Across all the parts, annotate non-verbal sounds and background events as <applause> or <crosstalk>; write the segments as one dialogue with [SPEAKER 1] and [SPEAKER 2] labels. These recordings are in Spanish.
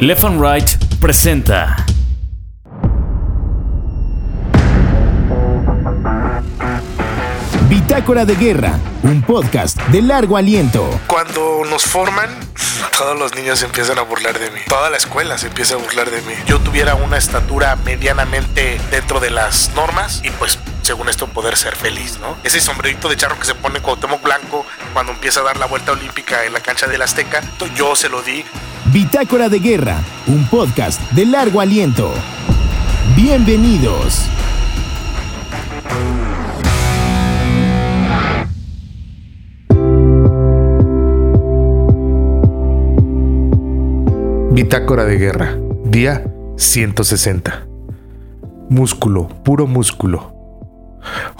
[SPEAKER 1] Left and Right presenta.
[SPEAKER 2] Bitácora de Guerra, un podcast de largo aliento.
[SPEAKER 3] Cuando nos forman, todos los niños se empiezan a burlar de mí. Toda la escuela se empieza a burlar de mí. Yo tuviera una estatura medianamente dentro de las normas y pues según esto poder ser feliz, ¿no? Ese sombrerito de charro que se pone Cuauhtémoc Blanco cuando empieza a dar la vuelta olímpica en la cancha del Azteca, yo se lo di.
[SPEAKER 2] Bitácora de Guerra, un podcast de largo aliento. Bienvenidos.
[SPEAKER 3] Bitácora de guerra, día 160. Músculo, puro músculo.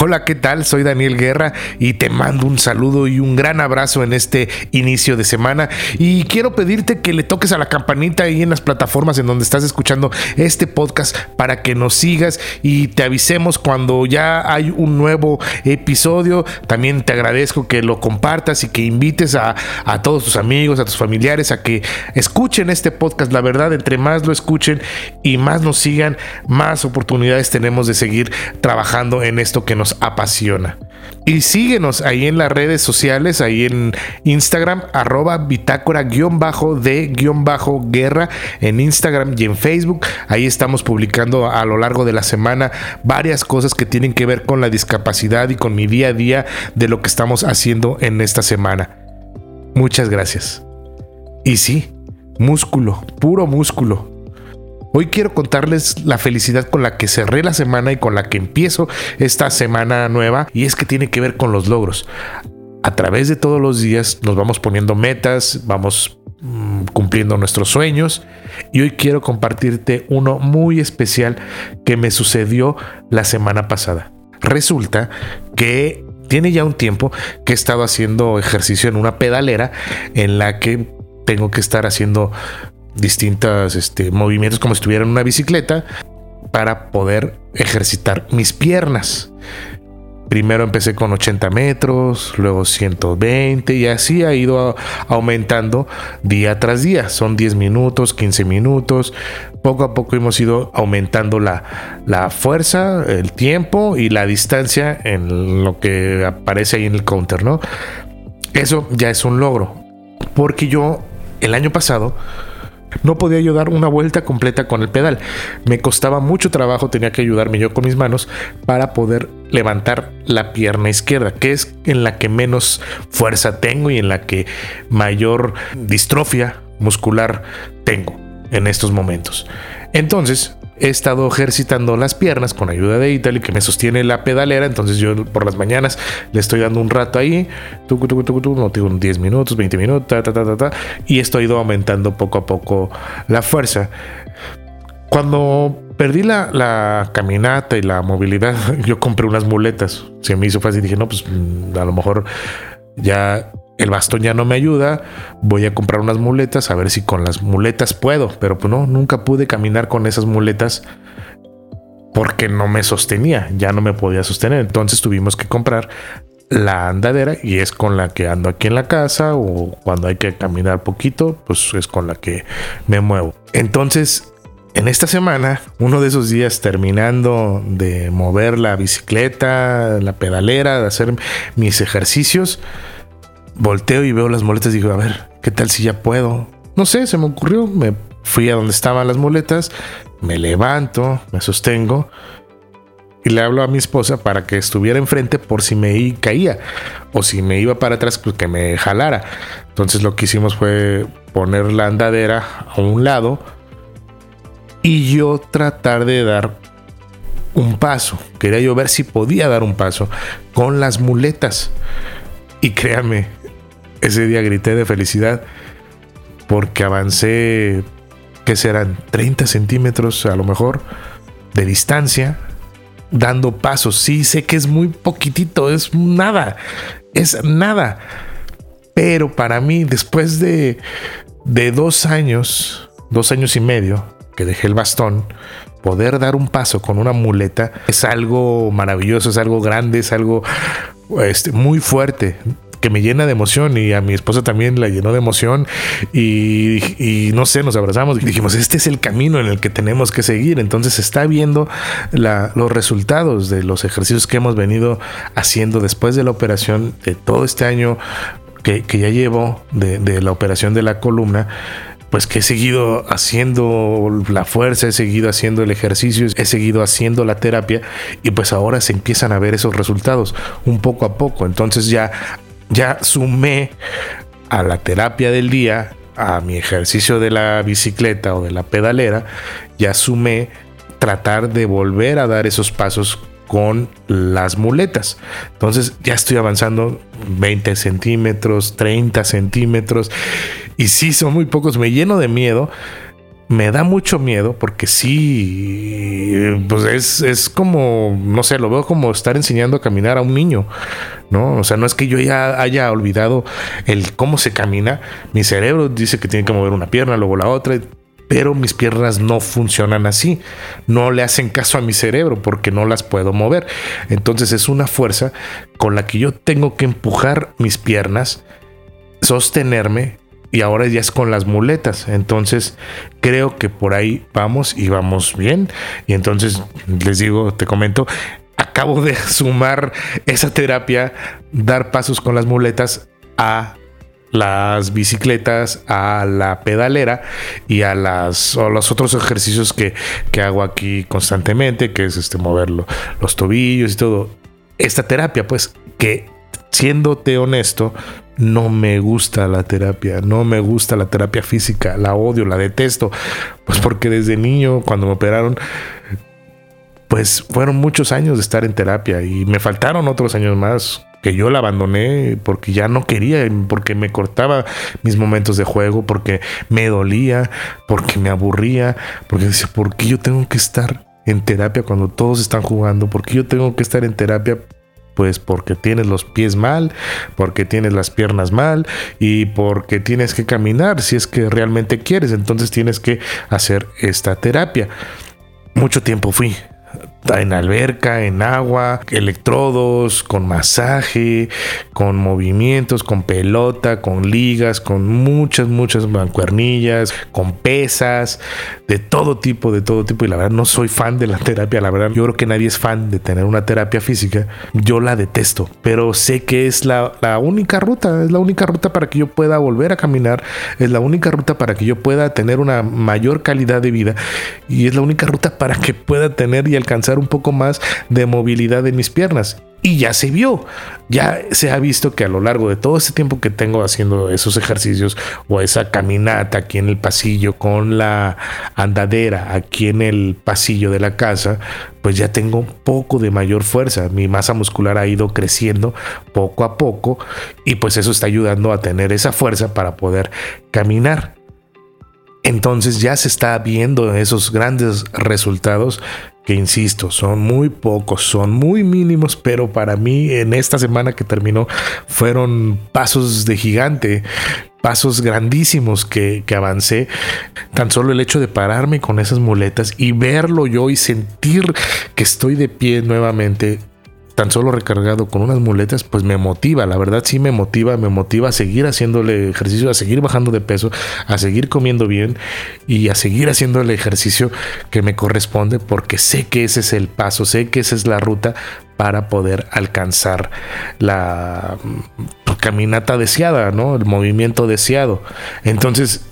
[SPEAKER 3] Hola, ¿qué tal? Soy Daniel Guerra y te mando un saludo y un gran abrazo en este inicio de semana. Y quiero pedirte que le toques a la campanita ahí en las plataformas en donde estás escuchando este podcast para que nos sigas y te avisemos cuando ya hay un nuevo episodio. También te agradezco que lo compartas y que invites a, a todos tus amigos, a tus familiares a que escuchen este podcast. La verdad, entre más lo escuchen y más nos sigan, más oportunidades tenemos de seguir trabajando en que nos apasiona. Y síguenos ahí en las redes sociales, ahí en Instagram, arroba bitácora-de-guerra en Instagram y en Facebook. Ahí estamos publicando a lo largo de la semana varias cosas que tienen que ver con la discapacidad y con mi día a día de lo que estamos haciendo en esta semana. Muchas gracias. Y sí, músculo, puro músculo. Hoy quiero contarles la felicidad con la que cerré la semana y con la que empiezo esta semana nueva y es que tiene que ver con los logros. A través de todos los días nos vamos poniendo metas, vamos mm, cumpliendo nuestros sueños y hoy quiero compartirte uno muy especial que me sucedió la semana pasada. Resulta que tiene ya un tiempo que he estado haciendo ejercicio en una pedalera en la que tengo que estar haciendo distintos este, movimientos como si estuviera en una bicicleta para poder ejercitar mis piernas. Primero empecé con 80 metros, luego 120 y así ha ido aumentando día tras día. Son 10 minutos, 15 minutos. Poco a poco hemos ido aumentando la, la fuerza, el tiempo y la distancia en lo que aparece ahí en el counter, ¿no? Eso ya es un logro. Porque yo el año pasado no podía yo dar una vuelta completa con el pedal. Me costaba mucho trabajo, tenía que ayudarme yo con mis manos para poder levantar la pierna izquierda, que es en la que menos fuerza tengo y en la que mayor distrofia muscular tengo en estos momentos. Entonces, he estado ejercitando las piernas con ayuda de Italy que me sostiene la pedalera. Entonces yo por las mañanas le estoy dando un rato ahí, tucu, tucu, tucu, no tengo 10 minutos, 20 minutos, ta, ta, ta, ta, y esto ha ido aumentando poco a poco la fuerza. Cuando perdí la, la, caminata y la movilidad, <laughs> yo compré unas muletas. Se me hizo fácil dije, no, pues mm, a lo mejor ya el bastón ya no me ayuda, voy a comprar unas muletas a ver si con las muletas puedo, pero pues no, nunca pude caminar con esas muletas porque no me sostenía, ya no me podía sostener, entonces tuvimos que comprar la andadera y es con la que ando aquí en la casa o cuando hay que caminar poquito, pues es con la que me muevo. Entonces, en esta semana, uno de esos días terminando de mover la bicicleta, la pedalera, de hacer mis ejercicios, volteo y veo las muletas y digo, a ver, ¿qué tal si ya puedo? No sé, se me ocurrió, me fui a donde estaban las muletas, me levanto, me sostengo y le hablo a mi esposa para que estuviera enfrente por si me caía o si me iba para atrás, pues que me jalara. Entonces lo que hicimos fue poner la andadera a un lado y yo tratar de dar un paso. Quería yo ver si podía dar un paso con las muletas. Y créame, ese día grité de felicidad porque avancé, que serán 30 centímetros a lo mejor de distancia, dando pasos. Sí, sé que es muy poquitito, es nada, es nada. Pero para mí, después de, de dos años, dos años y medio que dejé el bastón, poder dar un paso con una muleta es algo maravilloso, es algo grande, es algo este, muy fuerte que me llena de emoción y a mi esposa también la llenó de emoción y, no sé, nos abrazamos y dijimos, este es el camino en el que tenemos que seguir. Entonces está viendo los resultados de los ejercicios que hemos venido haciendo después de la operación de todo este año que, ya llevo de la operación de la columna pues que he seguido haciendo la fuerza, he seguido haciendo el ejercicio, he seguido haciendo la terapia y pues ahora se empiezan a ver esos resultados un poco a poco. Entonces ya, ya sumé a la terapia del día, a mi ejercicio de la bicicleta o de la pedalera, ya sumé tratar de volver a dar esos pasos con las muletas. Entonces ya estoy avanzando 20 centímetros, 30 centímetros. Y sí, son muy pocos. Me lleno de miedo. Me da mucho miedo porque sí, pues es, es como, no sé, lo veo como estar enseñando a caminar a un niño, ¿no? O sea, no es que yo ya haya olvidado el cómo se camina. Mi cerebro dice que tiene que mover una pierna, luego la otra pero mis piernas no funcionan así. No le hacen caso a mi cerebro porque no las puedo mover. Entonces es una fuerza con la que yo tengo que empujar mis piernas, sostenerme y ahora ya es con las muletas. Entonces creo que por ahí vamos y vamos bien. Y entonces les digo, te comento, acabo de <laughs> sumar esa terapia, dar pasos con las muletas a las bicicletas, a la pedalera y a, las, los otros ejercicios que, hago aquí constantemente, que es este, mover los tobillos y todo. Esta terapia, pues, que siéndote honesto, no me gusta la terapia, no me gusta la terapia física, la odio, la detesto, pues porque desde niño, cuando me operaron, pues fueron muchos años de estar en terapia y me faltaron otros años más que yo la abandoné porque ya no quería, porque me cortaba mis momentos de juego, porque me dolía, porque me aburría, porque decía, ¿por qué yo tengo que estar en terapia cuando todos están jugando? ¿Por qué yo tengo que estar en terapia? Pues porque tienes los pies mal, porque tienes las piernas mal y porque tienes que caminar si es que realmente quieres. Entonces tienes que hacer esta terapia. Mucho tiempo fui en alberca, en agua, electrodos, con masaje, con movimientos, con pelota, con ligas, con muchas, muchas mancuernillas, con pesas, de todo tipo, de todo tipo. Y la verdad no soy fan de la <laughs> terapia, la verdad yo creo que nadie es fan de tener una terapia física. Yo la detesto, pero sé que es la, la única ruta, es la única ruta para que yo pueda volver a caminar, es la única ruta para que yo pueda tener una mayor calidad de vida y es la única ruta para que pueda tener y alcanzar un poco más de movilidad en mis piernas. Y ya se vio, ya se ha visto que a lo largo de todo este tiempo que tengo haciendo esos ejercicios o esa caminata aquí en el pasillo con la andadera aquí en el pasillo de la casa, pues ya tengo un poco de mayor fuerza. Mi masa muscular ha ido creciendo poco a poco y pues eso está ayudando a tener esa fuerza para poder caminar. Entonces ya se está viendo esos grandes resultados que insisto, son muy pocos, son muy mínimos, pero para mí en esta semana que terminó fueron pasos de gigante, pasos grandísimos que, que, avancé. Tan solo el hecho de pararme con esas muletas y verlo yo y sentir que estoy de pie nuevamente tan solo recargado con unas muletas, pues me motiva, la verdad sí me motiva, me motiva a seguir haciéndole ejercicio, a seguir bajando de peso, a seguir comiendo bien y a seguir haciendo el ejercicio que me corresponde porque sé que ese es el paso, sé que esa es la ruta para poder alcanzar la mm, caminata deseada, ¿no? El movimiento deseado. Entonces,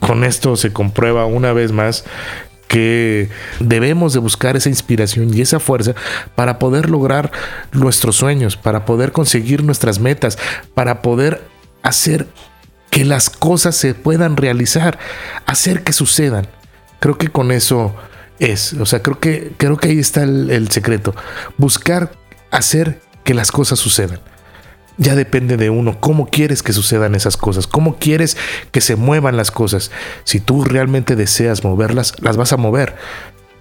[SPEAKER 3] con esto se comprueba una vez más que debemos de buscar esa inspiración y esa fuerza para poder lograr nuestros sueños, para poder conseguir nuestras metas, para poder hacer que las cosas se puedan realizar, hacer que sucedan. Creo que con eso es, o sea, creo que, creo que ahí está el, el secreto, buscar hacer que las cosas sucedan ya depende de uno. ¿Cómo quieres que sucedan esas cosas? ¿Cómo quieres que se muevan las cosas? Si tú realmente deseas moverlas, las vas a mover.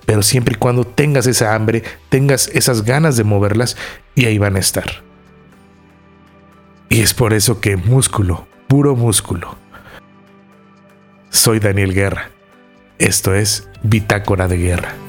[SPEAKER 3] Pero siempre y cuando tengas esa hambre, tengas esas ganas de moverlas y ahí van a estar. Y es por eso que músculo, puro músculo. Soy Daniel Guerra. Esto es Bitácora de Guerra.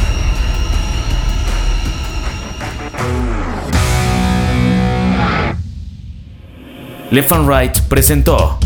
[SPEAKER 1] Left and Right presentó